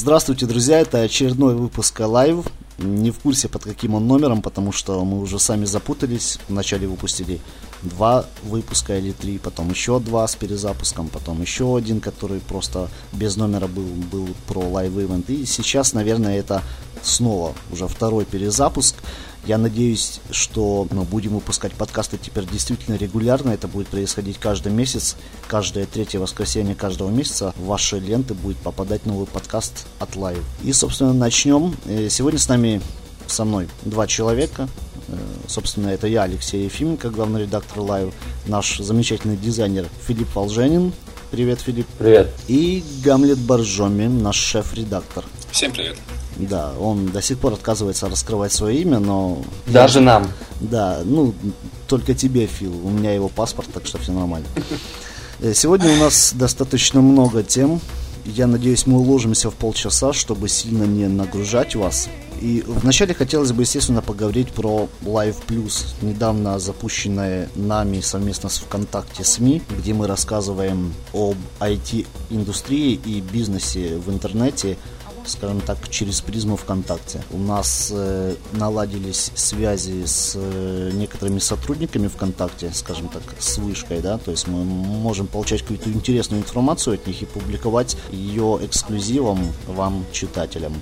Здравствуйте, друзья, это очередной выпуск Live. Не в курсе, под каким он номером, потому что мы уже сами запутались. Вначале выпустили два выпуска или три, потом еще два с перезапуском, потом еще один, который просто без номера был, был про Live Event. И сейчас, наверное, это снова уже второй перезапуск. Я надеюсь, что мы будем выпускать подкасты теперь действительно регулярно. Это будет происходить каждый месяц. Каждое третье воскресенье каждого месяца в ваши ленты будет попадать новый подкаст от Live. И, собственно, начнем. Э, сегодня с нами, со мной, два человека. Э, собственно, это я, Алексей Ефименко, главный редактор Live, наш замечательный дизайнер Филипп Волженин. Привет, Филипп. Привет. И Гамлет Боржоми, наш шеф-редактор. Всем привет. Да, он до сих пор отказывается раскрывать свое имя, но... Даже нам. Да, ну, только тебе, Фил. У меня его паспорт, так что все нормально. Э, сегодня у нас достаточно много тем. Я надеюсь, мы уложимся в полчаса, чтобы сильно не нагружать вас. И вначале хотелось бы, естественно, поговорить про Live Plus, недавно запущенное нами совместно с ВКонтакте СМИ, где мы рассказываем об IT-индустрии и бизнесе в интернете, скажем так, через призму ВКонтакте. У нас э, наладились связи с э, некоторыми сотрудниками ВКонтакте, скажем так, с вышкой, да, то есть мы можем получать какую-то интересную информацию от них и публиковать ее эксклюзивом вам, читателям.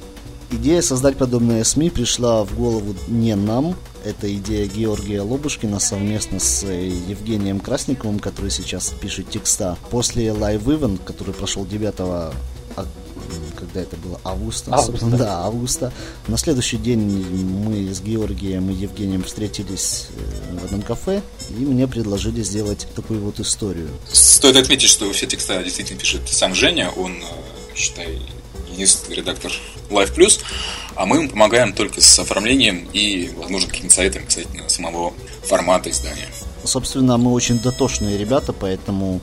Идея создать подобные СМИ пришла в голову не нам, это идея Георгия Лобушкина совместно с э, Евгением Красниковым, который сейчас пишет текста. После Live Event, который прошел 9 когда это было, августа. Августа. Да, августа. На следующий день мы с Георгием и Евгением встретились э, в одном кафе, и мне предложили сделать такую вот историю. Стоит отметить, что все текста действительно пишет сам Женя, он, э, считай, единственный редактор Live Plus, а мы ему помогаем только с оформлением и, возможно, какими-то советами касательно самого формата издания. Собственно, мы очень дотошные ребята, поэтому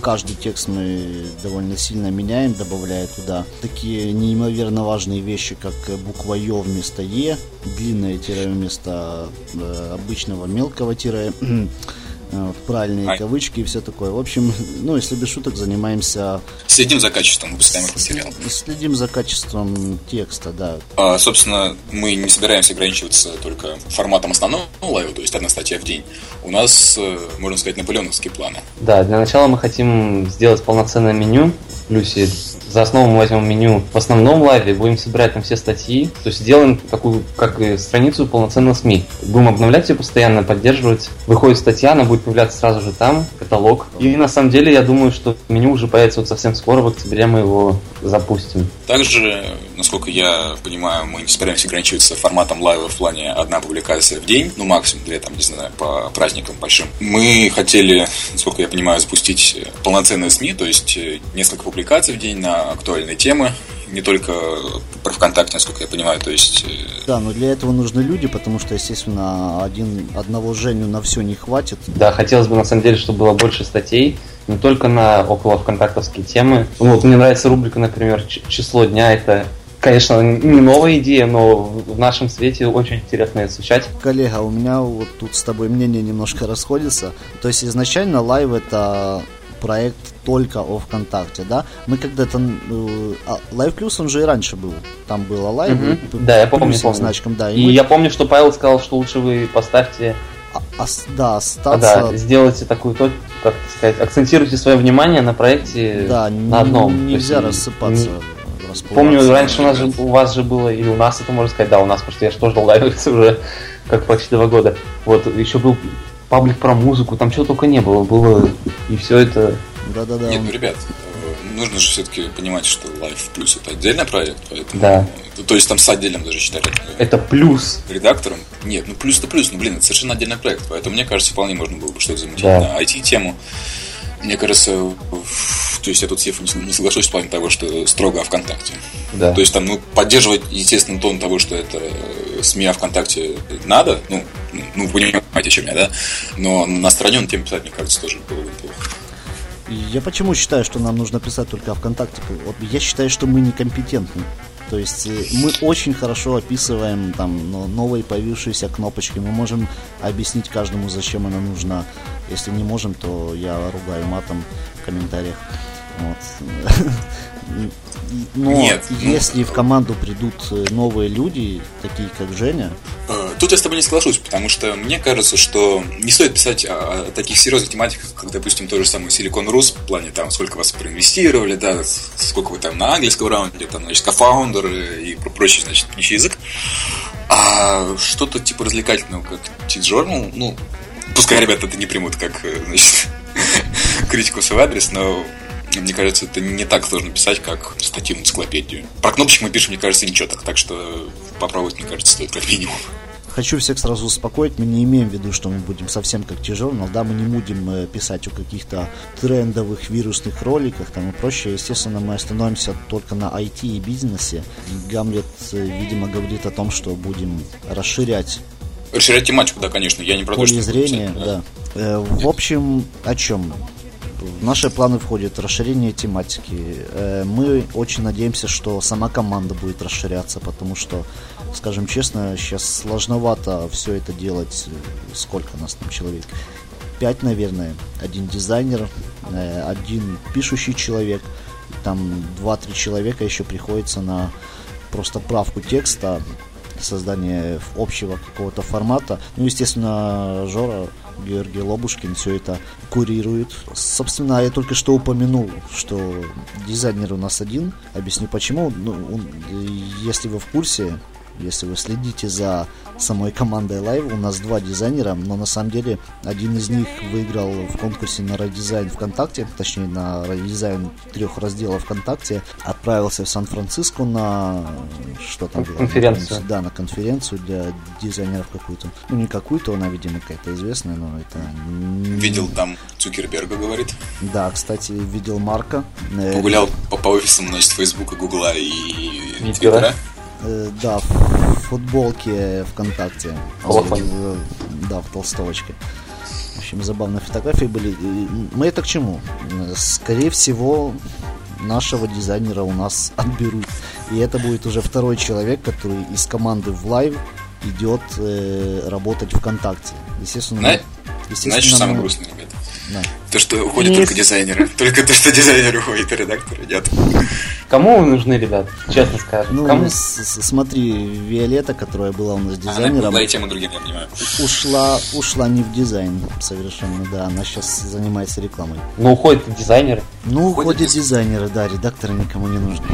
каждый текст мы довольно сильно меняем, добавляя туда такие неимоверно важные вещи, как буква Ё вместо Е, длинное тире вместо э, обычного мелкого тире, э, правильные Ай. кавычки и все такое. В общем, ну, если без шуток, занимаемся... Следим за качеством выпускаемых материалов. Следим за качеством текста, да. А, собственно, мы не собираемся ограничиваться только форматом основного лайва, то есть одна статья в день. У нас, э, можно сказать, наполеоновские планы. Да, для начала мы хотим сделать полноценное меню. В плюсе за основу мы возьмем меню в основном лайве, будем собирать там все статьи. То есть сделаем такую, как страницу полноценного СМИ. Будем обновлять ее постоянно, поддерживать. Выходит статья, она будет появляться сразу же там, каталог. И на самом деле я думаю, что меню уже появится вот совсем скоро, в октябре мы его запустим. Также, насколько я понимаю, мы не собираемся ограничиваться форматом лайва в плане одна публикация в день, ну максимум две, там, не знаю, по праздникам большим. Мы хотели, насколько я понимаю, запустить полноценные СМИ, то есть э, несколько публикаций в день на актуальные темы, не только про ВКонтакте, насколько я понимаю, то есть... э, Да, но для этого нужны люди, потому что, естественно, один, одного Женю на все не хватит. Да, хотелось бы на самом деле, чтобы было больше статей, не только на около вконтактовские темы. Вот мне нравится рубрика, например, «Ч- число дня. Это, конечно, не новая идея, но в нашем свете очень интересно ее изучать. Коллега, у меня вот тут с тобой мнение немножко расходится. То есть изначально Live это проект только о ВКонтакте, да? Мы когда-то... э, а, Live Plus, он же и раньше был. Там было Live. Мгм. и Да, я помню, помню. значком, да. И, И мы- я помню, что Павел сказал, что лучше вы поставьте, а- ос- да, а, остаться... да, сделайте такую, то- как сказать, акцентируйте свое внимание на проекте да, на одном. есть, нельзя не- рассыпаться. не-. Помню, раньше у нас же, у вас же было, или у нас это можно сказать, да, у нас, потому что я же тоже лайвился уже как почти два года. Вот, еще был паблик про музыку, там чего только не было, было, и все это Да-да-да. Нет, ну, ребят, э, нужно же все-таки понимать, что Life Plus это отдельный проект, поэтому... Да. Ну, То есть там с отдельным даже считали Это плюс. редактором. Нет, ну плюс-то плюс, ну блин, это совершенно отдельный проект, поэтому мне кажется, вполне можно было бы что-то замутить Да. на IT-тему. Мне кажется, то есть я тут с Ефом не соглашусь в плане того, что строго о ВКонтакте. Да. То есть там, ну, поддерживать, естественно, тон того, что это э, СМИ о ВКонтакте надо, ну, ну, вы понимаете, о чем я, да? Но на стороне тем писать, мне кажется, тоже было бы плохо. Я почему считаю, что нам нужно писать только о ВКонтакте? Вот я считаю, что мы некомпетентны. То есть э, мы очень хорошо описываем там но- новые появившиеся кнопочки. Мы можем объяснить каждому, зачем она нужна. Если не можем, то я ругаю матом в комментариях. Вот. Но Нет, ну- если в команду придут э, новые люди, такие как Женя, Э, Тут я с тобой не соглашусь, потому что мне кажется, что не стоит писать о, таких серьезных тематиках, как, допустим, то же самое Silicon Rus, в плане там, сколько вас проинвестировали, да, сколько вы там на английском раунде, там, значит, кофаундер и про- прочий, значит, нищий язык. А что-то типа развлекательного, как T-Journal, ну, пускай ребята это не примут как, э, значит, критику в свой адрес, но мне кажется, это не так сложно писать, как статью в энциклопедию. Про кнопочки мы пишем, мне кажется, ничего так, так что попробовать, мне кажется, стоит как минимум. Хочу всех сразу успокоить, мы не имеем в виду, что мы будем совсем как тяжело, да, мы не будем э, писать о каких-то трендовых вирусных роликах там и прочее. Естественно, мы остановимся только на IT и бизнесе. И Гамлет, э, видимо, говорит о том, что будем расширять Расширять тематику, да, конечно. Я не про то, поле что... зрения, да. Э, В общем, о чем? В наши планы входит расширение тематики. Э, Мы очень надеемся, что сама команда будет расширяться, потому что, скажем честно, сейчас сложновато все это делать. Сколько нас там человек? Пять, наверное. Один дизайнер, э, один пишущий человек, там два-три человека еще приходится на просто правку текста, создание общего какого-то формата. Ну, естественно, Жора Георгий Лобушкин все это курирует. Собственно, я только что упомянул, что дизайнер у нас один. Объясню почему. Ну, он- если вы в курсе, если вы следите за самой командой Live, у нас два дизайнера, но на самом деле один из них выиграл в конкурсе на редизайн ВКонтакте, точнее на редизайн трех разделов ВКонтакте, отправился в Сан-Франциско на что там было? Конференцию. Да, на конференцию для дизайнеров какую-то. Ну, не какую-то, она, видимо, какая-то известная, но это... Видел там Цукерберга, говорит. Да, кстати, видел Марка. Э, Погулял по, по офисам, значит, Фейсбука, Гугла и Твиттера. Э, да, в футболке ВКонтакте. Классно. В- Да, в толстовочке. В общем, забавные фотографии были. И Мы это к чему? Э, Скорее всего, нашего дизайнера у нас отберут. И это будет уже второй человек, который из команды в Live идет э, работать ВКонтакте. Естественно, Зна- естественно, Знаешь, что самое мы- грустное, ребята? Да. То, что уходят только дизайнеры. Только то, что дизайнеры уходят, а редакторы нет. Кому вы нужны, ребят? Честно скажем. Ну, Кому? с- с- смотри, Виолетта, которая была у нас Она дизайнером, была и тем, и другим, я понимаю. ушла, ушла не в дизайн совершенно, да, она сейчас занимается рекламой. Ну, уходят и дизайнеры. Ну, Уходят уходят диз- дизайнеры, да, редакторы никому не нужны.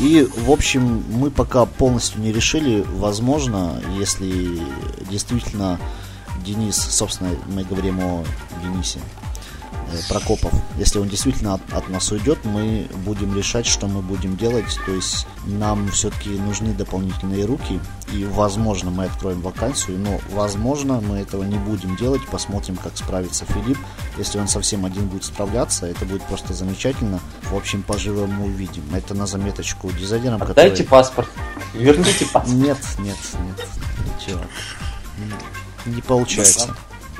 И, в общем, мы пока полностью не решили, возможно, если действительно Денис, собственно, мы говорим о Денисе Прокопов, если он действительно от, от нас уйдет, мы будем решать, что мы будем делать. То есть нам все-таки нужны дополнительные руки, и, возможно, мы откроем вакансию, но, возможно, мы этого не будем делать. Посмотрим, как справится Филипп. Если он совсем один будет справляться, это будет просто замечательно. В общем, поживем увидим. Это на заметочку дизайнерам, Отдайте паспорт. Верните паспорт. нет, нет, нет. Ничего. Не- Не получается.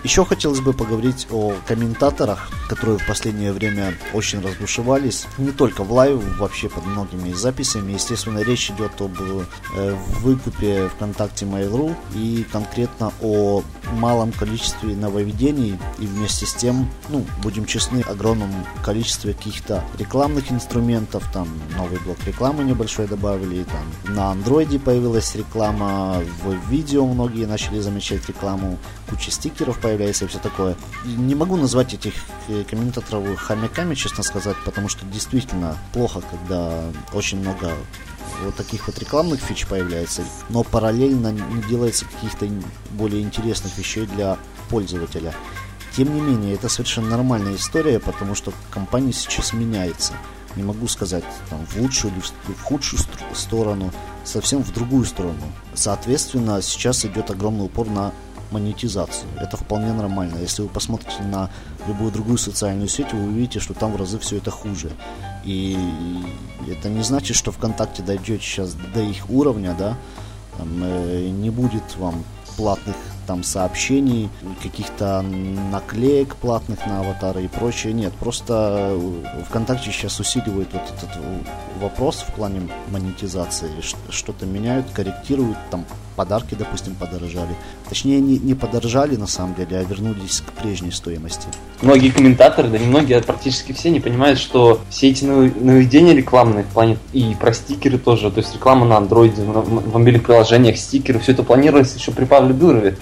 Еще хотелось бы поговорить о комментаторах, которые в последнее время очень разбушевались. Не только в Live, вообще под многими записями. Естественно, речь идет об э, выкупе ВКонтакте Mail.ru и конкретно о малом количестве нововведений и вместе с тем, ну, будем честны, огромном количестве каких-то рекламных инструментов, там новый блок рекламы небольшой добавили, там на андроиде появилась реклама, в видео многие начали замечать рекламу, куча стикеров появляется и все такое. Не могу назвать этих э, комментаторов хомяками, честно сказать, потому что действительно плохо, когда очень много вот таких вот рекламных фич появляется, но параллельно не делается каких-то более интересных вещей для пользователя. Тем не менее, это совершенно нормальная история, потому что компания сейчас меняется. Не могу сказать там, в лучшую или в худшую сторону, совсем в другую сторону. Соответственно, сейчас идет огромный упор на монетизацию. Это вполне нормально. Если вы посмотрите на любую другую социальную сеть, вы увидите, что там в разы все это хуже. И это не значит, что ВКонтакте дойдет сейчас до их уровня, да, там, э, не будет вам платных там сообщений, каких-то наклеек платных на аватары и прочее. Нет, просто э, ВКонтакте сейчас усиливает вот этот э, вопрос в плане монетизации. Что-то меняют, корректируют, там подарки, допустим, подорожали. Точнее, не, не подорожали на самом деле, а вернулись к прежней стоимости. Многие комментаторы, да не многие, а практически все не понимают, что все эти нововведения рекламные в плане и про стикеры тоже, то есть реклама на андроиде, в мобильных приложениях, стикеры, все это планировалось еще при Павле Дурове.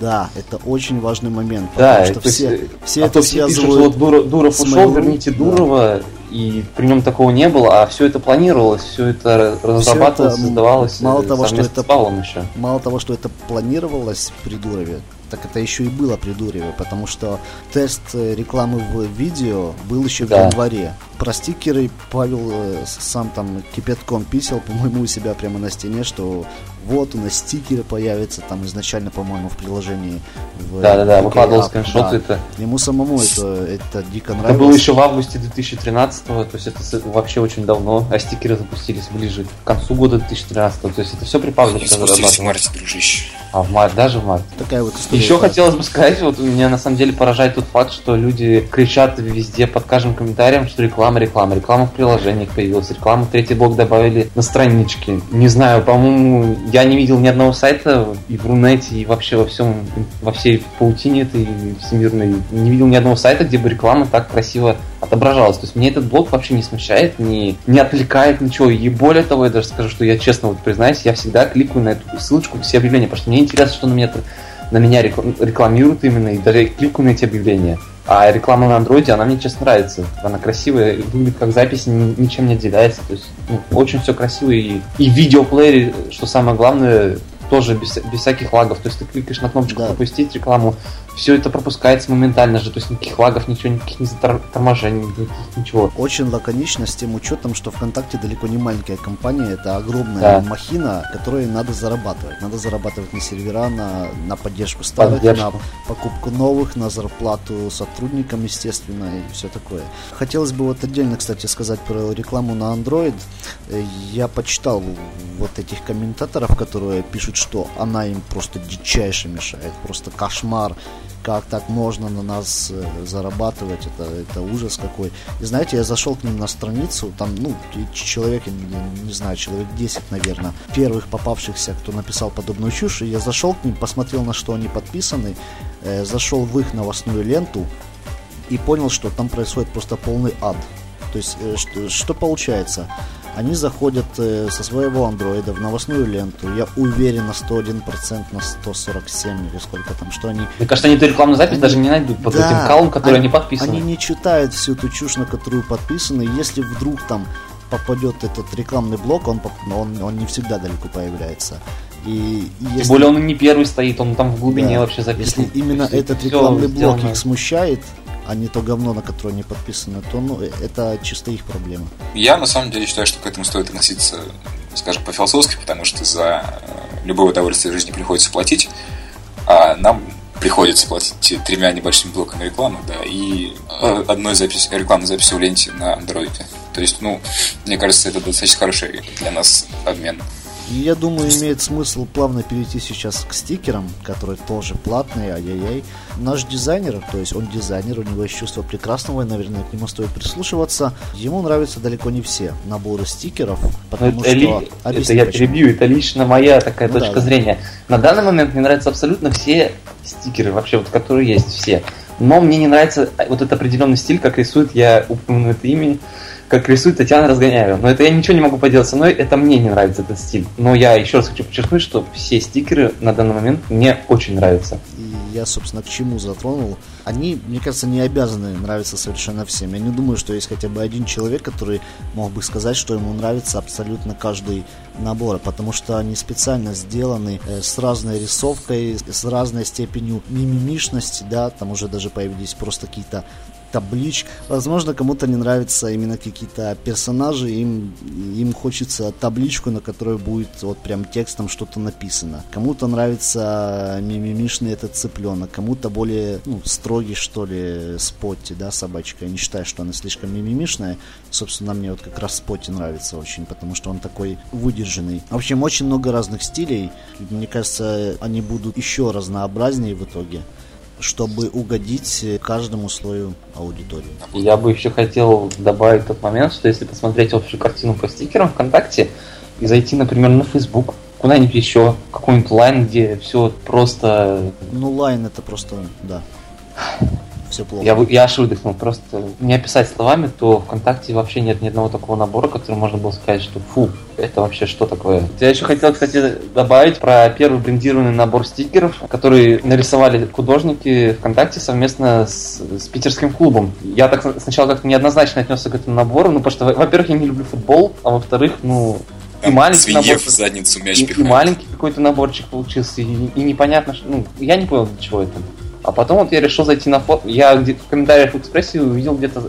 Да, это очень важный момент. Да, что все, есть, все а это все пишут, вот Дура, Дуров ушел, верните Дурова, да. И при нем такого не было, а все это планировалось, все это разрабатывалось, все это, создавалось мало того, что это, еще. Мало того, что это планировалось при Дурове, так это еще и было при Дурове, потому что тест э, рекламы в видео был еще да. в январе. Про стикеры Павел э, сам там кипятком писал, по-моему, у себя прямо на стене, что вот у нас стикеры появятся, там изначально, по-моему, в приложении. Да-да-да, выкладывал скриншоты. Да. Это... Ему самому это, это дико нравилось. Это было еще в августе 2013 то есть это вообще очень давно, а стикеры запустились ближе к концу года 2013 то есть это все при Павле. Запустились в марте, дружище. А в марте, даже в марте. Такая вот история. Еще хотелось бы сказать, вот меня на самом деле поражает тот факт, что люди кричат везде под каждым комментарием, что реклама, реклама, реклама в приложениях появилась, реклама в третий блок добавили на страничке. Не знаю, по-моему, я не видел ни одного сайта и в Рунете, и вообще во всем, во всей паутине этой всемирной, не видел ни одного сайта, где бы реклама так красиво отображалась. То есть мне этот блог вообще не смущает, не, не отвлекает ничего. И более того, я даже скажу, что я честно вот признаюсь, я всегда кликаю на эту ссылочку, все объявления, потому что мне интересно, что на меня, на меня рекламируют именно, и даже кликаю на эти объявления. А реклама на андроиде, она мне честно нравится. Она красивая, выглядит как запись, ничем не отделяется. То есть ну, очень все красиво. И, и в видеоплеере, что самое главное, тоже без, без всяких лагов. То есть ты кликаешь на кнопочку да. пропустить рекламу, все это пропускается моментально же, то есть никаких лагов, ничего, никаких не заторможений, никаких, ничего. Очень лаконично с тем учетом, что ВКонтакте далеко не маленькая компания, это огромная да. махина, которой надо зарабатывать. Надо зарабатывать на сервера, на, на поддержку старых, поддержку. на покупку новых, на зарплату сотрудникам, естественно, и все такое. Хотелось бы вот отдельно, кстати, сказать про рекламу на Android. Я почитал вот этих комментаторов, которые пишут, что она им просто дичайше мешает, просто кошмар как так можно на нас э, зарабатывать, это, это ужас какой. И знаете, я зашел к ним на страницу, там, ну, человек, не, не знаю, человек 10, наверное, первых попавшихся, кто написал подобную чушь, и я зашел к ним, посмотрел, на что они подписаны, э, зашел в их новостную ленту и понял, что там происходит просто полный ад. То есть, э, что, что получается? Они заходят э, со своего андроида в новостную ленту. Я уверен на 101%, на 147 или сколько там, что они... Мне кажется, они эту рекламную запись они... даже не найдут под да, этим калом, который они, они подписаны. Они не читают всю эту чушь, на которую подписаны. Если вдруг там попадет этот рекламный блок, он, он, он не всегда далеко появляется. И, и если... Тем более он не первый стоит, он там в глубине да. вообще записан. Если именно этот рекламный блок их смущает, а не то говно, на которое они подписаны, то ну, это чисто их проблема. Я на самом деле считаю, что к этому стоит относиться, скажем, по-философски, потому что за э, любое удовольствие в жизни приходится платить, а нам приходится платить тремя небольшими блоками рекламы, да, и э, одной записи, рекламной записью в ленте на андроиде. То есть, ну, мне кажется, это достаточно хороший для нас обмен. И я думаю, имеет смысл плавно перейти сейчас к стикерам, которые тоже платные, ай-яй-яй. Наш дизайнер, то есть он дизайнер, у него есть чувство прекрасного, и, наверное, к нему стоит прислушиваться. Ему нравятся далеко не все наборы стикеров, потому это что... Ли... Это я перебью, это лично моя такая ну, точка да, зрения. На данный момент мне нравятся абсолютно все стикеры, вообще вот, которые есть, все. Но мне не нравится вот этот определенный стиль, как рисует, я упомяну это имя, как рисует Татьяна Разгоняева. Но это я ничего не могу поделать со мной, это мне не нравится этот стиль. Но я еще раз хочу подчеркнуть, что все стикеры на данный момент мне очень нравятся. И я, собственно, к чему затронул. Они, мне кажется, не обязаны нравиться совершенно всем. Я не думаю, что есть хотя бы один человек, который мог бы сказать, что ему нравится абсолютно каждый набор, потому что они специально сделаны э, с разной рисовкой, с разной степенью мимимишности, да, там уже даже появились просто какие-то табличек. Возможно, кому-то не нравятся именно какие-то персонажи, им, им хочется табличку, на которой будет вот прям текстом что-то написано. Кому-то нравится мимимишный этот цыпленок, кому-то более ну, строгий, что ли, спотти, да, собачка. Я не считаю, что она слишком мимимишная. Собственно, мне вот как раз спотти нравится очень, потому что он такой выдержанный. В общем, очень много разных стилей. Мне кажется, они будут еще разнообразнее в итоге чтобы угодить каждому слою аудитории. Я бы еще хотел добавить тот момент, что если посмотреть общую картину по стикерам ВКонтакте и зайти, например, на Facebook, куда-нибудь еще, какой-нибудь Line, где все просто... Ну, Line это просто, да все плохо. Я, я аж выдохнул. Просто не описать словами, то ВКонтакте вообще нет ни одного такого набора, который можно было сказать, что фу, это вообще что такое. Я еще хотел, кстати, добавить про первый брендированный набор стикеров, который нарисовали художники ВКонтакте совместно с, с питерским клубом. Я так сначала как-то неоднозначно отнесся к этому набору, ну, потому что, во-первых, я не люблю футбол, а во-вторых, ну, и маленький набор, в задницу мяч и, и маленький какой-то наборчик получился, и, и непонятно, что, ну, я не понял, для чего это. А потом вот я решил зайти на фото. Я где-то в комментариях в экспрессе увидел где-то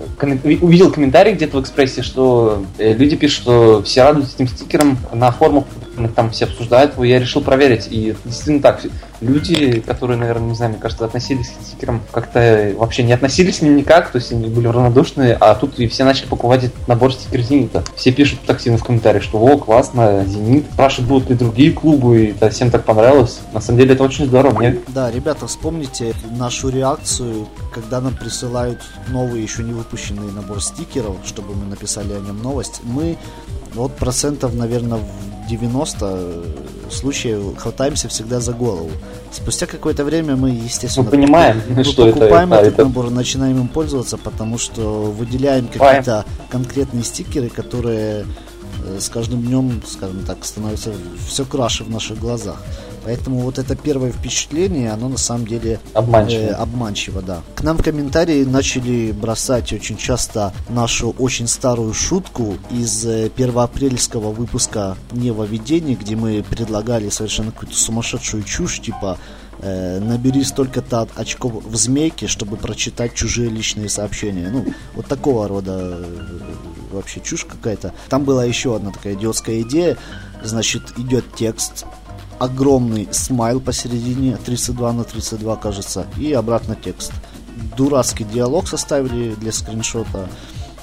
увидел комментарий где-то в экспрессе, что э, люди пишут, что все радуются этим стикером на форумах там все обсуждают его, я решил проверить. И действительно так, люди, которые, наверное, не знаю, мне кажется, относились к стикерам как-то вообще не относились к ним никак, то есть они были равнодушны, а тут и все начали покупать этот набор стикер Зенита. Все пишут активно в комментариях, что о, классно, Зенит, спрашивают, будут ли другие клубы, и это всем так понравилось. На самом деле это очень здорово. Мне... Да, ребята, вспомните нашу реакцию, когда нам присылают новый, еще не выпущенный набор стикеров, чтобы мы написали о нем новость. Мы вот процентов, наверное, в 90 случаев хватаемся всегда за голову. Спустя какое-то время мы, естественно, мы понимаем, мы что покупаем это, этот это... набор, начинаем им пользоваться, потому что выделяем какие-то конкретные стикеры, которые э, с каждым днем, скажем так, становятся все краше в наших глазах. Поэтому вот это первое впечатление, оно на самом деле обманчиво. Э, обманчиво, да. К нам в комментарии начали бросать очень часто нашу очень старую шутку из э, первоапрельского выпуска «Невоведение», где мы предлагали совершенно какую-то сумасшедшую чушь, типа э, набери столько-то очков в змейке, чтобы прочитать чужие личные сообщения. Ну, вот такого рода э, вообще чушь какая-то. Там была еще одна такая идиотская идея. Значит, идет текст, огромный смайл посередине, 32 на 32, кажется, и обратно текст. Дурацкий диалог составили для скриншота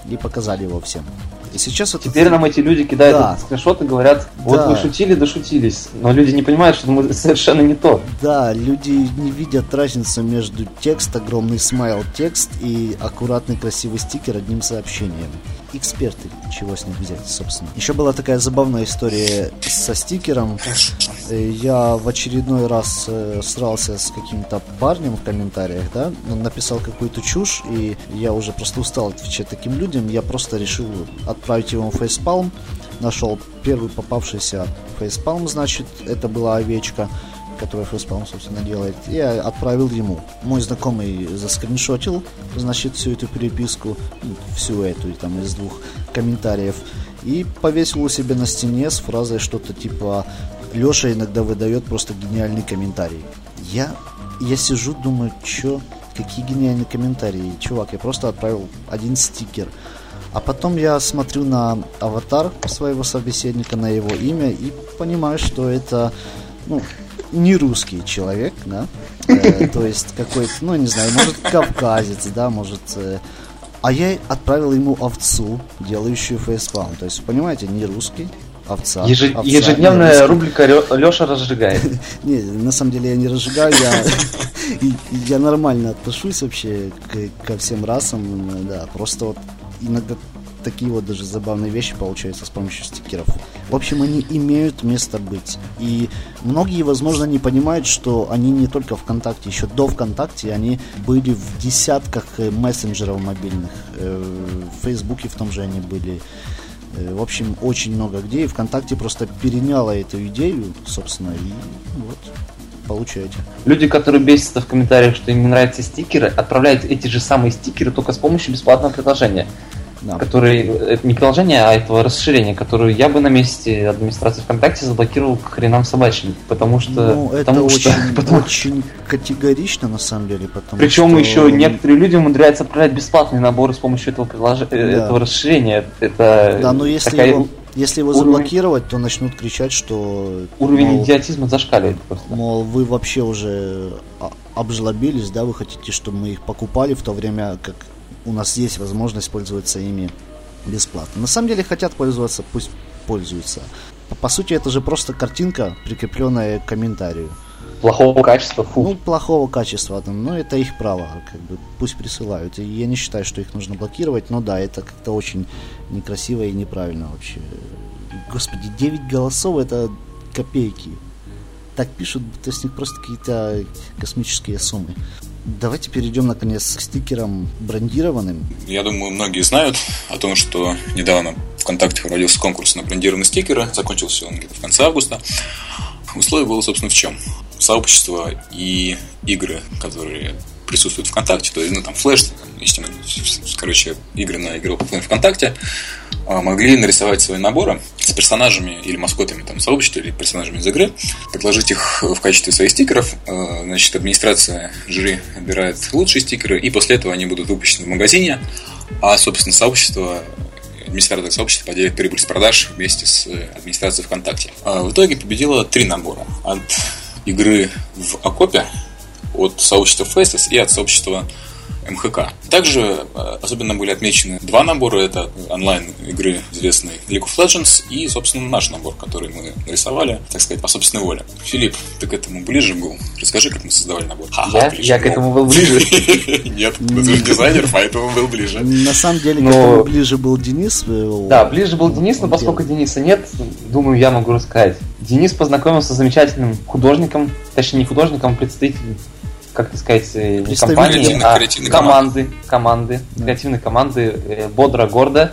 и показали его всем. И сейчас вот Теперь нам эти люди кидают да. этот скриншот и говорят, вот да. вы шутили, дошутились. Но люди не понимают, что мы совершенно не то. Да, люди не видят разницу между текст, огромный смайл текст и аккуратный красивый стикер одним сообщением эксперты, чего с них взять, собственно. Еще была такая забавная история со стикером. Э, я в очередной раз э, срался с каким-то парнем в комментариях, да, он написал какую-то чушь, и я уже просто устал отвечать таким людям, я просто решил отправить его в фейспалм, нашел первый попавшийся фейспалм, значит, это была овечка, который фейспалм, собственно, делает, я отправил ему. Мой знакомый заскриншотил, значит, всю эту переписку, ну, всю эту, там, из двух комментариев, и повесил у себя на стене с фразой что-то типа Леша иногда выдает просто гениальный комментарий. Я, я сижу, думаю, чё, какие гениальные комментарии. Чувак, я просто отправил один стикер. А потом я смотрю на аватар своего собеседника, на его имя и понимаю, что это ну, не русский человек, да, э, то есть какой-то, ну, не знаю, может, кавказец, да, может... Э, а я отправил ему овцу, делающую фейспалм. То есть, понимаете, не русский, овца. Ежед... овца ежедневная рубрика Леша разжигает. Не, на самом деле я не разжигаю, я, я нормально отношусь вообще ко всем расам, да, просто вот иногда такие вот даже забавные вещи получаются с помощью стикеров. В общем, они имеют место быть. И многие, возможно, не понимают, что они не только ВКонтакте, еще до ВКонтакте они были в десятках э, мессенджеров мобильных. Э, в Фейсбуке в том же они были. Э, в общем, очень много где. И ВКонтакте просто переняла эту идею, собственно, и вот получаете. Люди, которые бесятся в комментариях, что им не нравятся стикеры, отправляют эти же самые стикеры только с помощью бесплатного предложения да. который это не приложение, а этого расширения, которое я бы на месте администрации ВКонтакте заблокировал к хренам собачьим, потому что ну, это потому очень, что, потому... очень категорично на самом деле, потому причем что... еще некоторые люди умудряются отправлять бесплатные наборы с помощью этого приложения, да. этого расширения. Это да, но если такая... его если его уровень... заблокировать, то начнут кричать, что... Уровень мол, идиотизма зашкаливает просто. Мол, вы вообще уже обжлобились, да, вы хотите, чтобы мы их покупали, в то время как у нас есть возможность пользоваться ими бесплатно. На самом деле хотят пользоваться, пусть пользуются. По сути, это же просто картинка, прикрепленная к комментарию. Плохого качества, фу. Ну, плохого качества, но ну, это их право, как бы, пусть присылают. И я не считаю, что их нужно блокировать, но да, это как-то очень некрасиво и неправильно вообще. Господи, 9 голосов, это копейки. Так пишут, будто с них просто какие-то космические суммы. Давайте перейдем наконец к стикерам брендированным. Я думаю, многие знают о том, что недавно ВКонтакте проводился конкурс на брендированные стикеры. Закончился он где-то в конце августа. Условие было, собственно, в чем? Сообщество и игры, которые присутствуют в ВКонтакте, то есть, ну, там, флеш, там, короче, игры на платформе ВКонтакте, а, могли нарисовать свои наборы с персонажами или маскотами там, сообщества или персонажами из игры, предложить их в качестве своих стикеров. А, значит, администрация жюри отбирает лучшие стикеры, и после этого они будут выпущены в магазине, а, собственно, сообщество администратор сообщества поделит прибыль с продаж вместе с администрацией ВКонтакте. А в итоге победило три набора. От игры в окопе, от сообщества Faces и от сообщества МХК. Также э, особенно были отмечены два набора. Это онлайн игры известной League of Legends и, собственно, наш набор, который мы нарисовали, так сказать, по собственной воле. Филипп, ты к этому ближе был? Расскажи, как мы создавали набор. Ха-ха, я, я к этому был ближе. Нет, ты же дизайнер, поэтому был ближе. На самом деле, к этому ближе был Денис. Да, ближе был Денис, но поскольку Дениса нет, думаю, я могу рассказать. Денис познакомился с замечательным художником, точнее не художником, а представителем как это сказать, э, не компании, а команды, команды, да. креативной команды э, Бодро Гордо,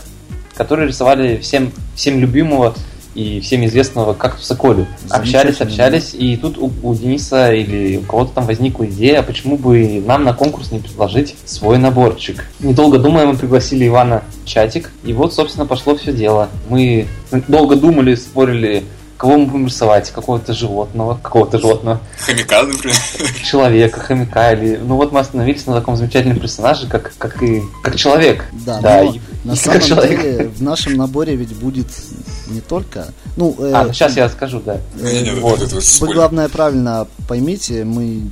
которые рисовали всем, всем любимого и всем известного кактуса Колю. Общались, общались, и тут у, у Дениса или у кого-то там возникла идея, почему бы нам на конкурс не предложить свой наборчик. Недолго думая, мы пригласили Ивана в чатик, и вот, собственно, пошло все дело. Мы долго думали, спорили, Кого мы будем рисовать? Какого-то животного, какого-то животного. Хомяка, например. Человека, хомяка или... Ну вот мы остановились на таком замечательном персонаже, как, как и... как человек. Да, да и, на и самом человек. деле в нашем наборе ведь будет не только... Ну, э, а, сейчас я скажу, да. Э, вот. Вы, главное, правильно поймите, мы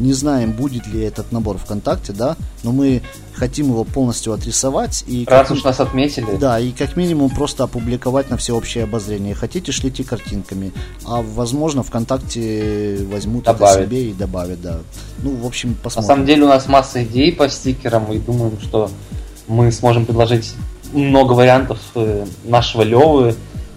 не знаем, будет ли этот набор ВКонтакте, да, но мы хотим его полностью отрисовать. И Раз как, уж нас отметили. Да, и как минимум просто опубликовать на всеобщее обозрение. Хотите, шлите картинками. А возможно, ВКонтакте возьмут добавят. это себе и добавят, да. Ну, в общем, посмотрим. На самом деле у нас масса идей по стикерам, и думаем, что мы сможем предложить много вариантов э, нашего Левы,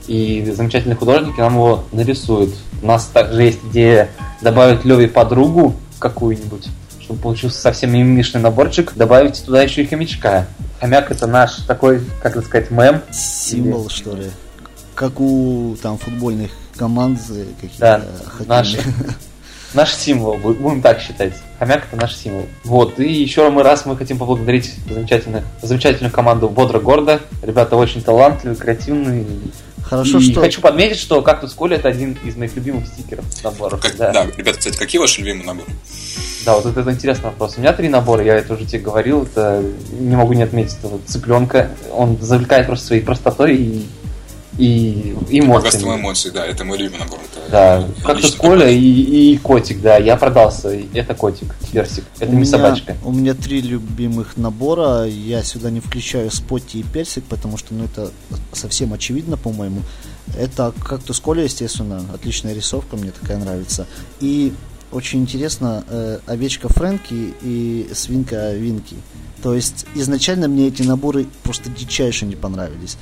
и замечательные художники нам его нарисуют. У нас также есть идея добавить Леве подругу какую-нибудь чтобы получился совсем мимишный наборчик, добавить туда еще и хомячка. Хомяк это наш такой, как это сказать, мем. Символ, Или... что ли? Как у там футбольных команд каких-то да, наш, наш символ, будем так считать. Хомяк это наш символ. Вот, и еще мы раз мы хотим поблагодарить замечательную, замечательную команду Бодро Гордо. Ребята очень талантливые, креативные, Хорошо, и что... хочу подметить, что «Кактус Коля» — это один из моих любимых стикеров наборов. Как, да. да, ребята, кстати, какие ваши любимые наборы? Да, вот это, это интересный вопрос. У меня три набора, я это уже тебе говорил, это не могу не отметить этого цыпленка. Он завлекает просто своей простотой и и эмоциями. Богатство эмоций, да, это мой любимый набор. Это да, как-то Коля и, и котик, да, я продался. Это котик, персик, это у не меня, собачка. У меня три любимых набора, я сюда не включаю спотти и персик, потому что, ну, это совсем очевидно, по-моему. Это кактус Коля, естественно, отличная рисовка, мне такая нравится. И очень интересно, э, овечка Фрэнки и свинка Винки. То есть изначально мне эти наборы просто дичайше не понравились.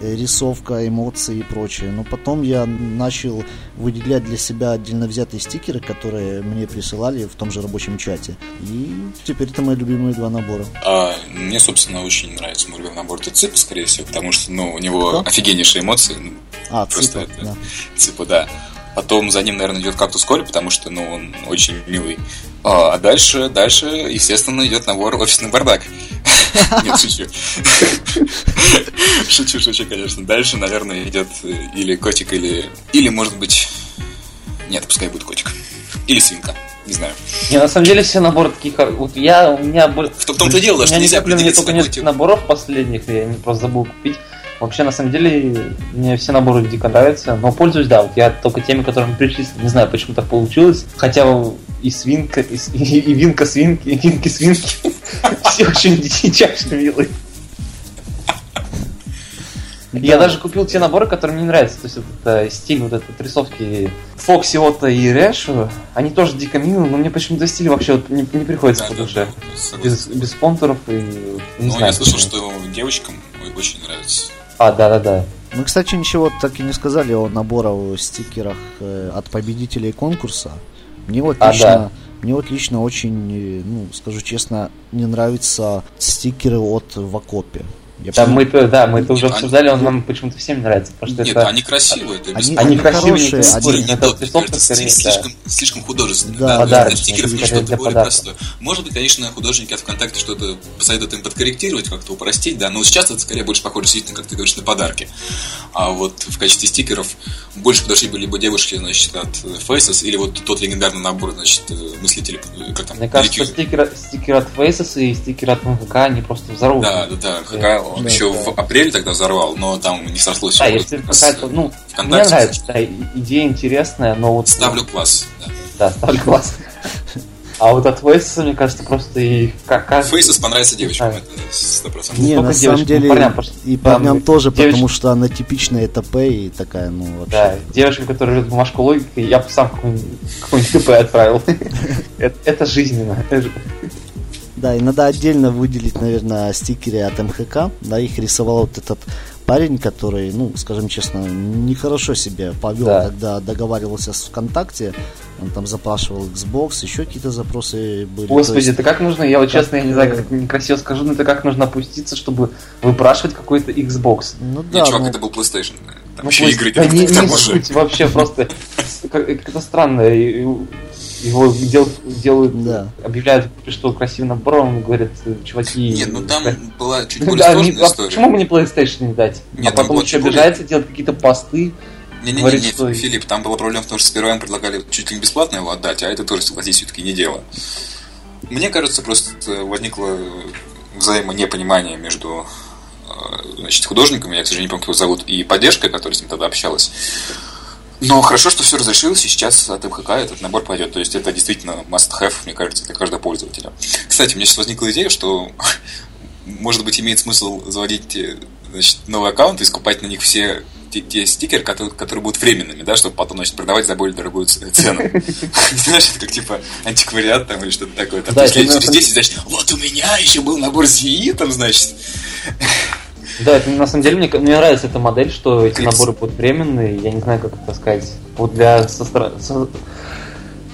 Э, рисовка, эмоции и прочее. Но потом я начал выделять для себя отдельно взятые стикеры, которые мне присылали в том же рабочем чате. И теперь это мои любимые два набора. А, мне, собственно, очень нравится мой любимый набор. Ципа, скорее всего, потому что ну, у него Кто? офигеннейшие эмоции. Ну, а, просто Ципа, это, да. Ципа, да. Потом за ним, наверное, идет кактус Коля, потому что, ну, он очень милый. А, а дальше, дальше, естественно, идет набор офисный бардак. Нет, шучу. Шучу, шучу, конечно. Дальше, наверное, идет э, или котик, или... Или, может быть... Нет, пускай будет котик. Или свинка. Не знаю. Не, на самом деле все наборы такие... Вот я, у меня... В том-то дело, что нельзя определиться только несколько наборов последних, я просто забыл купить. Вообще, на самом деле, мне все наборы дико нравятся, но пользуюсь, да, вот я только теми, которые мы пришли, не знаю, почему так получилось, хотя и свинка, и, и, и винка свинки, и винки свинки, все очень дичайше милые. Я даже купил те наборы, которые мне нравятся. То есть вот это стиль вот этой рисовки Фокси, Отто и Рэшу, они тоже дико милые, но мне почему-то стиль вообще вот не, не приходится да, по душе. Да, без, без контуров и не ну, знаю. я слышал, что девочкам очень нравится. А, да-да-да. Мы, кстати, ничего так и не сказали о наборах стикерах э, от победителей конкурса. Мне вот А, лично, да. мне вот лично очень, э, ну, скажу честно, не нравятся стикеры от Вакопе. Я Да, мы, да, мы это уже Они- обсуждали, он нам почему-то всем нравится, потому что Нет, это... они красивые, это Они-. Они они красивые, хорошие, не они- Не это кажется, скорее, слишком, да. слишком художественно. Да, Да, подарочные, стикеров скорее что-то более подарков. простое. Может быть, конечно, художники от ВКонтакте что-то посоветуют им подкорректировать, как-то упростить, да, но сейчас это скорее больше похоже, действительно, как ты говоришь, на подарки. А вот в качестве стикеров больше подошли бы либо девушки, значит, от э, Faces, или вот тот легендарный набор, значит, э, мыслителей, э, как там, Мне кажется, стикер, стикер от Faces и стикер от МВК, они просто взорвут. Да, да, да. ХК он Да, еще да. в апреле тогда взорвал, но там не сошлось. Да, если какая-то, ну, мне нравится, да, идея интересная, но вот... Ставлю класс. Да. Да, ставлю класс. А вот от Faces, мне кажется, просто и как... Faces понравится девочкам, это сто процентов. Не, только на самом девочкам, деле парням, и парням тоже, потому что она типичная ТП и такая, ну, вообще. Да, девушка, которая любит бумажку логики, я бы сам какой-нибудь ТП отправил. Это жизненно. Это Да, и надо отдельно выделить, наверное, стикеры от МХК. Да, их рисовал вот этот парень, который, ну, скажем честно, нехорошо себя повел, Да. когда договаривался с ВКонтакте. Он там запрашивал Xbox, еще какие-то запросы были. Господи, есть- это как нужно, я вот как, честно, я не знаю, как некрасиво скажу, но это как нужно опуститься, чтобы выпрашивать какой-то Xbox. ну Нет, да, чувак, ну, это был PlayStation. Там Ну, еще пусть- игры да не, не суть, вообще просто как- как-то странно. и Его дел- делают, Да. объявляют, что красивый набор, он говорит, чуваки... Нет, ну там да, была чуть более да, не- сложная а история. почему бы не PlayStation не дать? Нет, а потом еще чуть более- обижается, делать какие-то посты. Не-не-не, не, что- Филипп, там была проблема в том, что сперва им предлагали чуть ли не бесплатно его отдать, а это тоже, согласись, все-таки не дело. Мне кажется, просто возникло взаимонепонимание между э, значит, художниками, я, к сожалению, не помню, как его зовут, и поддержкой, которая с ним тогда общалась. Но хорошо, что все разрешилось, и сейчас от МХК этот набор пойдет. То есть это действительно must-have, мне кажется, для каждого пользователя. Кстати, мне сейчас возникла идея, что, может быть, имеет смысл заводить э, значит, новый аккаунт и скупать на них все те, те стикеры, которые, которые будут временными, да, чтобы потом, значит, продавать за более дорогую цену. Знаешь, это как типа антиквариат там или что-то такое. Там, Да, это через на- 10, значит, вот у меня еще был набор ЗИИ, там, значит. Да, это, на самом деле мне, мне нравится эта модель, что эти наборы будут временные. Я не знаю, как это сказать. Вот для со со-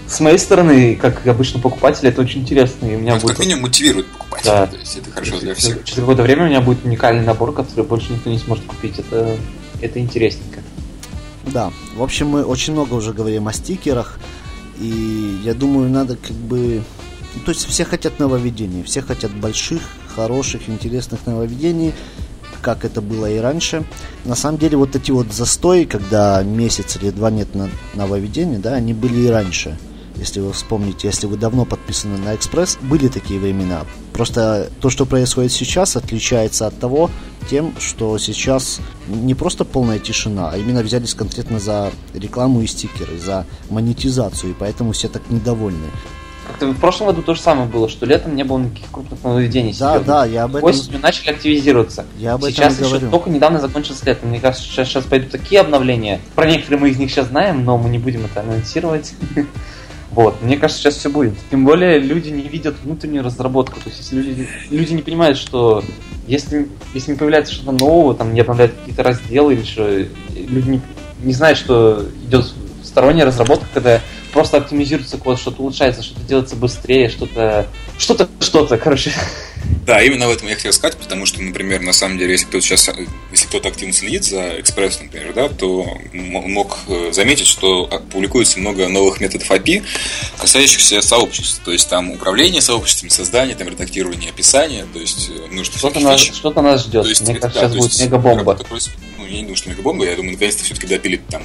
с моей стороны, как обычно покупатель, это очень интересно. И у меня Ну, будет как минимум мотивирует покупателя. Да. То есть это хорошо для всех. через какое-то время у меня будет уникальный набор, который больше никто не сможет купить. Это, это интересненько. Да, в общем, мы очень много уже говорим о стикерах, и я думаю, надо как бы... ну, то есть все хотят нововведений, все хотят больших, хороших, интересных нововведений, как это было и раньше. На самом деле вот эти вот застои, когда месяц или два нет на нововведений, да, они были и раньше. Если вы вспомните, если вы давно подписаны на Экспресс, были такие времена. Просто то, что происходит сейчас, отличается от того, тем, что сейчас не просто полная тишина, а именно взялись конкретно за рекламу и стикеры, за монетизацию, и поэтому все так недовольны. Как-то в прошлом году то же самое было, что летом не было никаких крупных нововведений. Да, серьезных. да, я об этом, Осенью начали активизироваться. я об этом Сейчас еще говорю. только недавно закончилось лето. Мне кажется, сейчас, сейчас пойдут такие обновления. Про некоторые мы из них сейчас знаем, но мы не будем это анонсировать. Вот, мне кажется, сейчас все будет. Тем более люди не видят внутреннюю разработку. То есть, если люди, люди не понимают, что если, если не появляется что-то нового, там не обновляют какие-то разделы или что, люди не, не знают, что идет сторонняя разработка, когда просто оптимизируется код, что-то улучшается, что-то делается быстрее, что-то, что-то, что-то, короче. Да, именно в этом я хотел сказать, потому что, например, на самом деле, если кто-то сейчас, если кто-то активно следит за экспресс, например, да, то мог э, заметить, что публикуется много новых методов API, касающихся сообществ. То есть там управление сообществами, создание, там редактирование описания, то есть э, множество Что-то нас, что-то нас ждет. То есть, Мне это, кажется, да, сейчас будет мегабомба. Ну, я не думаю, что мегабомба, я думаю, наконец-то все-таки допилит там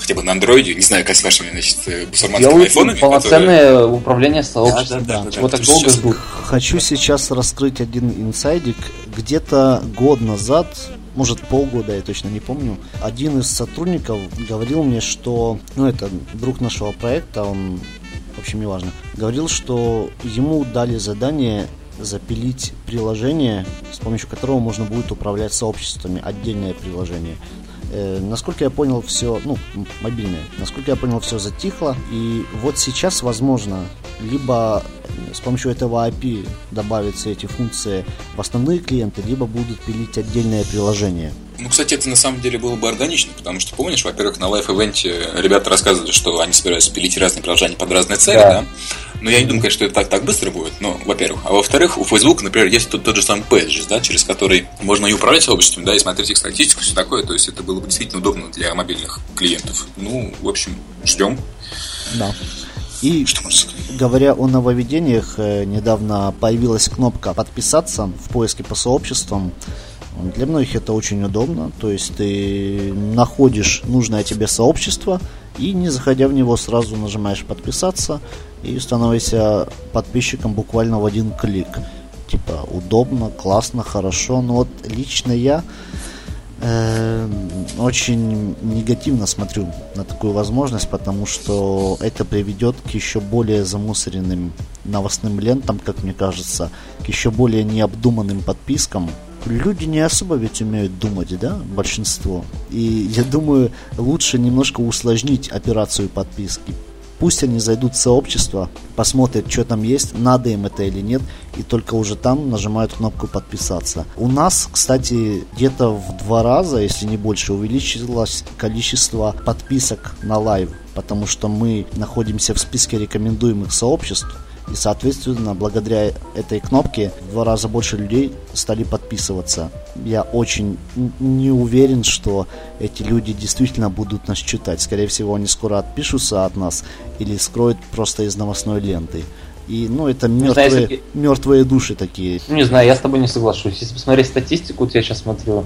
хотя бы на андроиде, не знаю, как с вашими, значит, э, бусурманскими Делают айфонами. полноценное управление сообществом. Да, да, да, Чего да, так долго сейчас- ждут. Хочу сейчас раскрыть один инсайдик. Где-то год назад, может полгода, я точно не помню, один из сотрудников говорил мне, что, ну это друг нашего проекта, он, в общем, неважно, говорил, что ему дали задание запилить приложение, с помощью которого можно будет управлять сообществами, отдельное приложение. Э, насколько я понял, все, ну, м- мобильное, насколько я понял, все затихло. И вот сейчас, возможно, либо с помощью этого API добавятся эти функции в основные клиенты, либо будут пилить отдельное приложение. Ну, кстати, это на самом деле было бы органично, потому что, помнишь, во-первых, на лайф-эвенте ребята рассказывали, что они собираются пилить разные приложения под разные цели, да? да? Но я не думаю, конечно, что это так, так быстро будет, ну, во-первых. А во-вторых, у Facebook, например, есть тот, тот же самый Pages, да, через который можно и управлять сообществом, да, и смотреть их статистику, все такое, то есть это было бы действительно удобно для мобильных клиентов. Ну, в общем, ждем. Да. И что говоря о нововведениях, э, недавно появилась кнопка подписаться в поиске по сообществам. Для многих это очень удобно, то есть ты находишь нужное тебе сообщество и не заходя в него сразу нажимаешь подписаться и становишься подписчиком буквально в один клик. Типа удобно, классно, хорошо, но вот лично я э, очень негативно смотрю на такую возможность, потому что это приведет к еще более замусоренным новостным лентам, как мне кажется, к еще более необдуманным подпискам. Люди не особо ведь умеют думать, да, большинство. И я думаю, лучше немножко усложнить операцию подписки Пусть они зайдут в сообщество, посмотрят, что там есть, надо им это или нет, и только уже там нажимают кнопку подписаться. У нас, кстати, где-то в два раза, если не больше, увеличилось количество подписок на Live, потому что мы находимся в списке рекомендуемых сообществ, и, соответственно, благодаря этой кнопке в два раза больше людей стали подписываться. Я очень не уверен, что эти люди действительно будут нас читать. Скорее всего, они скоро отпишутся от нас или скроют просто из новостной ленты. И, ну, это мертвые, знаю, если... мертвые души такие. Не знаю, я с тобой не соглашусь. Если посмотреть статистику, вот я сейчас смотрю,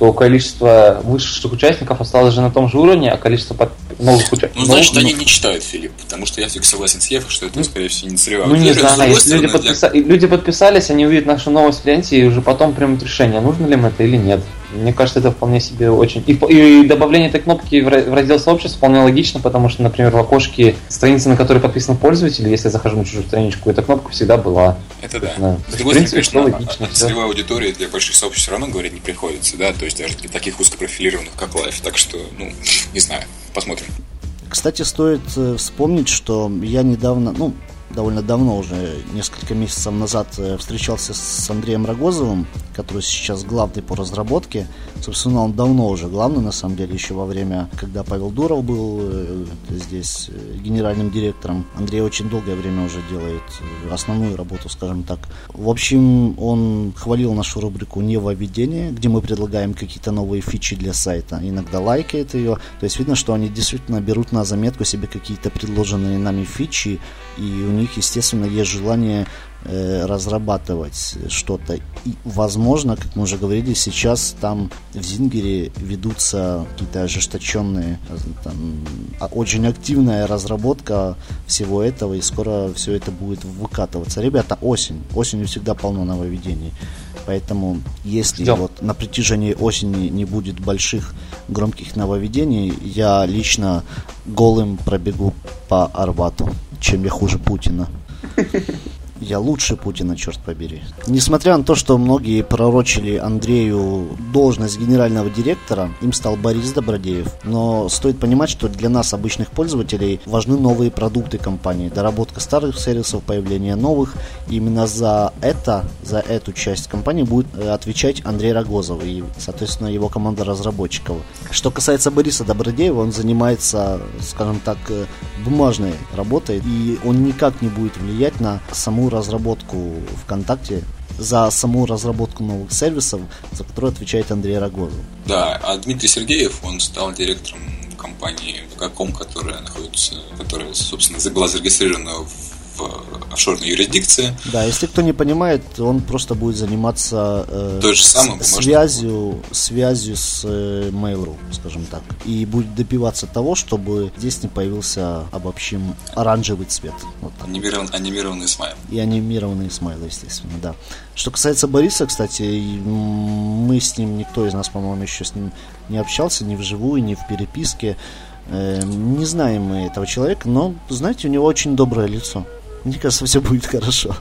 то количество высших участников осталось же на том же уровне, а количество под... новых участников... Ну, значит, новых... они не читают, Филипп, потому что я согласен с Евой, что это, ну, скорее всего, не сырьевая Ну, не знаю, если люди, подписа... для... люди подписались, они увидят нашу новость в ленте и уже потом примут решение, нужно ли им это или нет. Мне кажется, это вполне себе очень... И, и добавление этой кнопки в раздел сообщества вполне логично, потому что, например, в окошке страницы, на которой подписан пользователь, если я захожу на чужую страничку, эта кнопка всегда была. Это да. да. С другой стороны, конечно, логично, целевая аудитория для больших сообществ все равно говорить не приходится, да, то есть даже для таких узкопрофилированных, как Life. Так что, ну, не знаю, посмотрим. Кстати, стоит э, вспомнить, что я недавно, ну, довольно давно уже, несколько месяцев назад э, встречался с Андреем Рогозовым, который сейчас главный по разработке. Собственно, он давно уже главный, на самом деле, еще во время, когда Павел Дуров был э, здесь э, генеральным директором. Андрей очень долгое время уже делает основную работу, скажем так. В общем, он хвалил нашу рубрику «Невоведение», где мы предлагаем какие-то новые фичи для сайта. Иногда лайкает ее. То есть видно, что они действительно берут на заметку себе какие-то предложенные нами фичи, и у них, естественно, есть желание э, разрабатывать что-то. И, возможно, как мы уже говорили, сейчас там в Зингере ведутся какие-то ожесточенные, там, а, очень активная разработка всего этого, и скоро все это будет выкатываться. Ребята, осень. Осенью всегда полно нововведений. Поэтому, если Ждем. вот на протяжении осени не будет больших громких нововведений, я лично голым пробегу по Арбату чем я хуже Путина. Я лучше Путина, черт побери. Несмотря на то, что многие пророчили Андрею должность генерального директора, им стал Борис Добродеев. Но стоит понимать, что для нас, обычных пользователей, важны новые продукты компании, доработка старых сервисов, появление новых. Именно за это, за эту часть компании будет э, отвечать Андрей Рогозов и, соответственно, его команда разработчиков. Что касается Бориса Добродеева, он занимается, скажем так, э, бумажной работой, и он никак не будет влиять на саму разработку ВКонтакте, за саму разработку новых сервисов, за которую отвечает Андрей Рогозов. Да, а Дмитрий Сергеев, он стал директором компании Vkacom, которая находится, которая, собственно, была зарегистрирована в в офшорной юрисдикции. Да, если кто не понимает, он просто будет заниматься э, То же самое, с, связью, связью с э, Mail.ru, скажем так. И будет добиваться того, чтобы здесь не появился, обобщим, оранжевый цвет. Вот Анимирован, анимированный смайл. И анимированный смайл, естественно, да. Что касается Бориса, кстати, мы с ним, никто из нас, по-моему, еще с ним не общался, ни вживую, ни в переписке. Э, не знаем мы этого человека, но, знаете, у него очень доброе лицо. Мне кажется, все будет хорошо.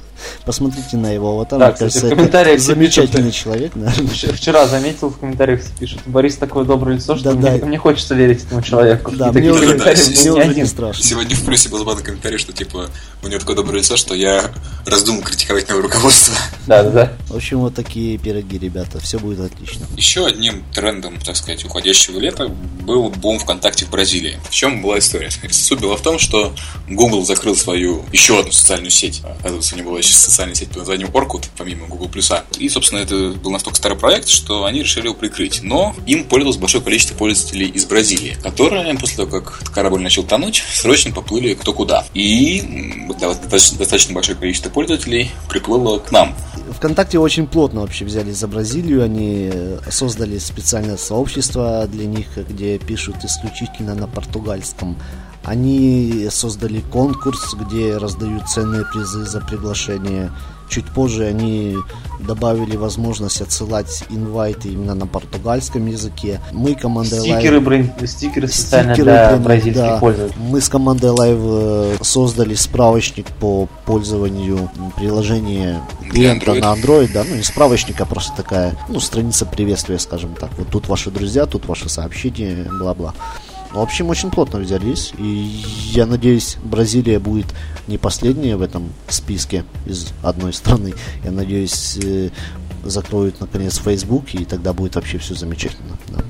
Посмотрите на его аватар. Да, мне кстати, кажется, в комментариях замечательный пишут, человек. да. Вч- Вчера заметил в комментариях пишут, Борис такое доброе лицо, что Да-да. мне, мне хочется верить этому человеку. Да, мне уже, да, мне не уже не страшно. Сегодня в плюсе был забавный комментарий, что типа у него такое доброе лицо, что я раздумал критиковать новое руководство. Да, да, да. В общем, вот такие пироги, ребята. Все будет отлично. Еще одним трендом, так сказать, уходящего лета был бум ВКонтакте в Бразилии. В чем была история? Суть была в том, что Google закрыл свою еще одну социальную сеть. Оказывается, у него была еще социальная сеть под названием Orkut, помимо Google+. И, собственно, это был настолько старый проект, что они решили его прикрыть. Но им пользовалось большое количество пользователей из Бразилии, которые, после того, как корабль начал тонуть, срочно поплыли кто куда. И да, достаточно достаточно большое количество пользователей приплыло к нам. ВКонтакте очень плотно вообще взялись за Бразилию. Они э, создали специальное сообщество для них, где пишут исключительно на португальском. Они создали конкурс, где раздают ценные призы за приглашение. Чуть позже они добавили возможность отсылать инвайты именно на португальском языке. Мы командой Live- Стикеры, брен- стикеры специально Стикеры для прям, бразильских да. пользователей. Мы с командой Live э, создали справочник по пользованию приложения клиента Android. на Android, да, ну не справочник, а просто такая, ну, страница приветствия, скажем так. Вот тут ваши друзья, тут ваши сообщения, бла-бла. В общем, очень плотно взялись, и я надеюсь, Бразилия будет не последняя в этом списке из одной страны. Я надеюсь, э, закроют наконец Facebook, и тогда будет вообще все замечательно. да.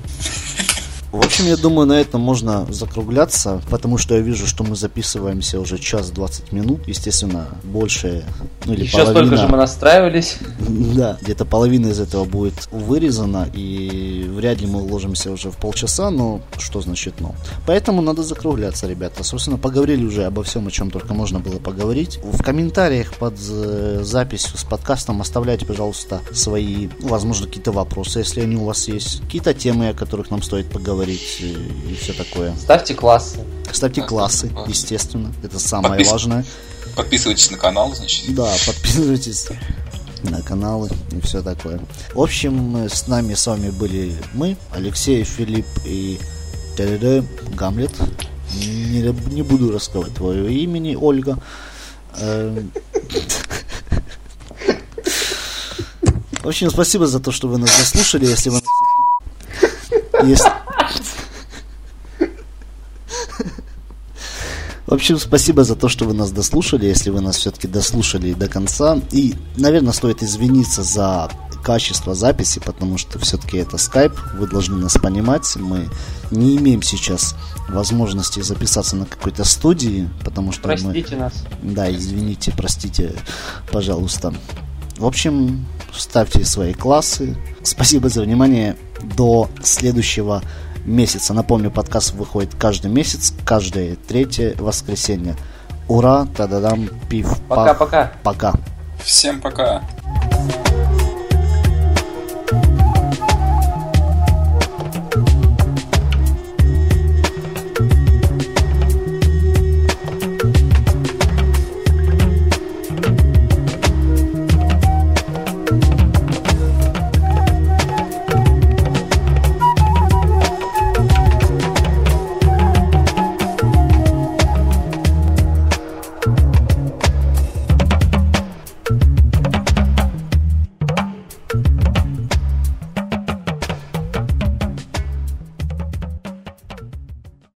В общем, я думаю, на этом можно закругляться, потому что я вижу, что мы записываемся уже час 20 минут, естественно, больше, ну или Еще половина. столько же мы настраивались. Да, где-то половина из этого будет вырезана, и вряд ли мы уложимся уже в полчаса, но что значит но. Поэтому надо закругляться, ребята. Собственно, поговорили уже обо всем, о чем только можно было поговорить. В комментариях под э, записью с подкастом оставляйте, пожалуйста, свои, возможно, какие-то вопросы, если они у вас есть, какие-то темы, о которых нам стоит поговорить и, и все такое. Ставьте классы. Ставьте классы. естественно, это самое Подпис- важное. Подписывайтесь на канал, значит. Да, подписывайтесь на каналы и все такое. В общем, с нами с вами были мы, Алексей, Филипп и Гамлет. Не, не буду рассказывать твое имени, Ольга. Эм. В общем, спасибо за то, что вы нас дослушали. Если вы. Если... В общем, спасибо за то, что вы нас дослушали, если вы нас все-таки дослушали до конца. И, наверное, стоит извиниться за качество записи, потому что все-таки это скайп, вы должны нас понимать. Мы не имеем сейчас возможности записаться на какой-то студии, потому что мы... Простите нас. Да, извините, простите, пожалуйста. В общем, ставьте свои классы. Спасибо за внимание. До следующего месяца. Напомню, подкаст выходит каждый месяц, каждое третье воскресенье. Ура, та-да-дам, пив. Пока-пока. Пока. Всем пока.